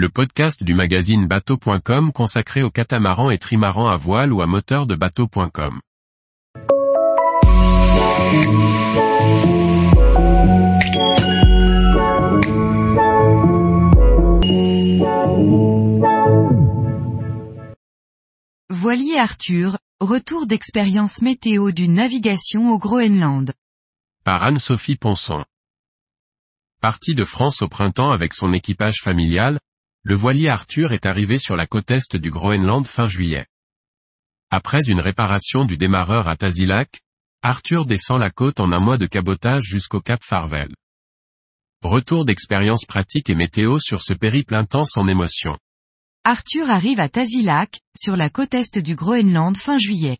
le podcast du magazine bateau.com consacré aux catamarans et trimarans à voile ou à moteur de bateau.com. Voilier Arthur, retour d'expérience météo d'une navigation au Groenland. Par Anne-Sophie Ponson. Parti de France au printemps avec son équipage familial, le voilier Arthur est arrivé sur la côte est du Groenland fin juillet. Après une réparation du démarreur à Tasiilaq, Arthur descend la côte en un mois de cabotage jusqu'au Cap Farvel. Retour d'expérience pratique et météo sur ce périple intense en émotion. Arthur arrive à Tasiilaq, sur la côte est du Groenland fin juillet.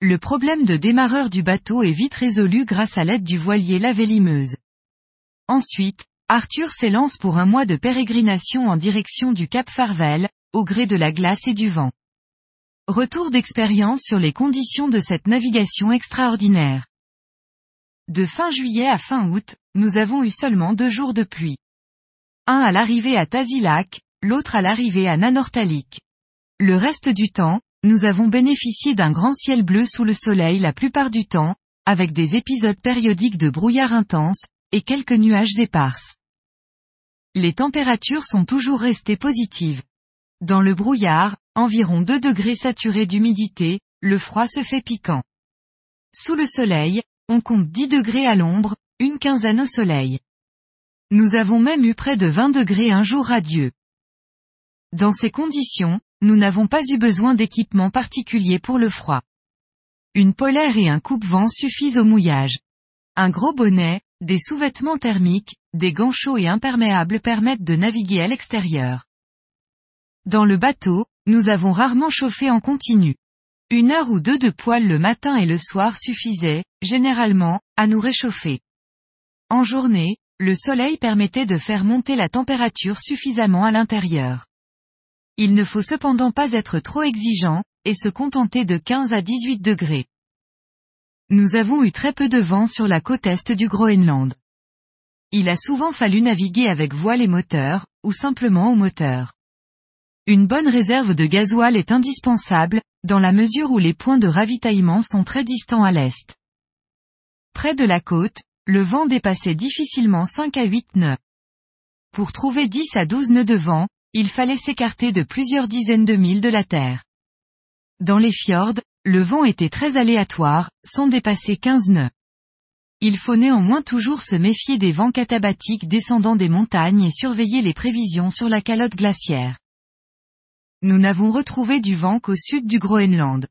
Le problème de démarreur du bateau est vite résolu grâce à l'aide du voilier La Vélimeuse. Ensuite, Arthur s'élance pour un mois de pérégrination en direction du Cap Farvel, au gré de la glace et du vent. Retour d'expérience sur les conditions de cette navigation extraordinaire. De fin juillet à fin août, nous avons eu seulement deux jours de pluie. Un à l'arrivée à Tasiilaq, l'autre à l'arrivée à Nanortalik. Le reste du temps, nous avons bénéficié d'un grand ciel bleu sous le soleil la plupart du temps, avec des épisodes périodiques de brouillard intense, et quelques nuages éparses. Les températures sont toujours restées positives. Dans le brouillard, environ 2 degrés saturés d'humidité, le froid se fait piquant. Sous le soleil, on compte 10 degrés à l'ombre, une quinzaine au soleil. Nous avons même eu près de 20 degrés un jour radieux. Dans ces conditions, nous n'avons pas eu besoin d'équipement particulier pour le froid. Une polaire et un coupe-vent suffisent au mouillage. Un gros bonnet, des sous-vêtements thermiques, des gants chauds et imperméables permettent de naviguer à l'extérieur. Dans le bateau, nous avons rarement chauffé en continu. Une heure ou deux de poêle le matin et le soir suffisaient, généralement, à nous réchauffer. En journée, le soleil permettait de faire monter la température suffisamment à l'intérieur. Il ne faut cependant pas être trop exigeant, et se contenter de 15 à 18 degrés. Nous avons eu très peu de vent sur la côte est du Groenland. Il a souvent fallu naviguer avec voile et moteur, ou simplement au moteur. Une bonne réserve de gasoil est indispensable, dans la mesure où les points de ravitaillement sont très distants à l'est. Près de la côte, le vent dépassait difficilement 5 à 8 nœuds. Pour trouver 10 à 12 nœuds de vent, il fallait s'écarter de plusieurs dizaines de milles de la terre. Dans les fjords, le vent était très aléatoire, sans dépasser 15 nœuds. Il faut néanmoins toujours se méfier des vents catabatiques descendant des montagnes et surveiller les prévisions sur la calotte glaciaire. Nous n'avons retrouvé du vent qu'au sud du Groenland.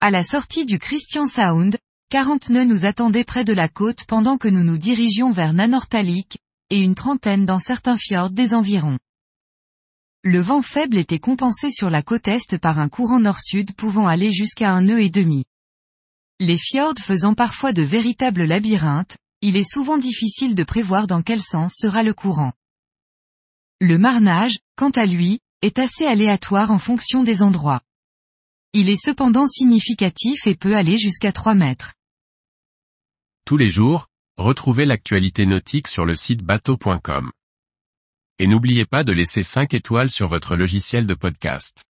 À la sortie du Christian Sound, 40 nœuds nous attendaient près de la côte pendant que nous nous dirigions vers Nanortalik, et une trentaine dans certains fjords des environs. Le vent faible était compensé sur la côte est par un courant nord-sud pouvant aller jusqu'à un nœud et demi. Les fjords faisant parfois de véritables labyrinthes, il est souvent difficile de prévoir dans quel sens sera le courant. Le marnage, quant à lui, est assez aléatoire en fonction des endroits. Il est cependant significatif et peut aller jusqu'à 3 mètres. Tous les jours, retrouvez l'actualité nautique sur le site bateau.com. Et n'oubliez pas de laisser 5 étoiles sur votre logiciel de podcast.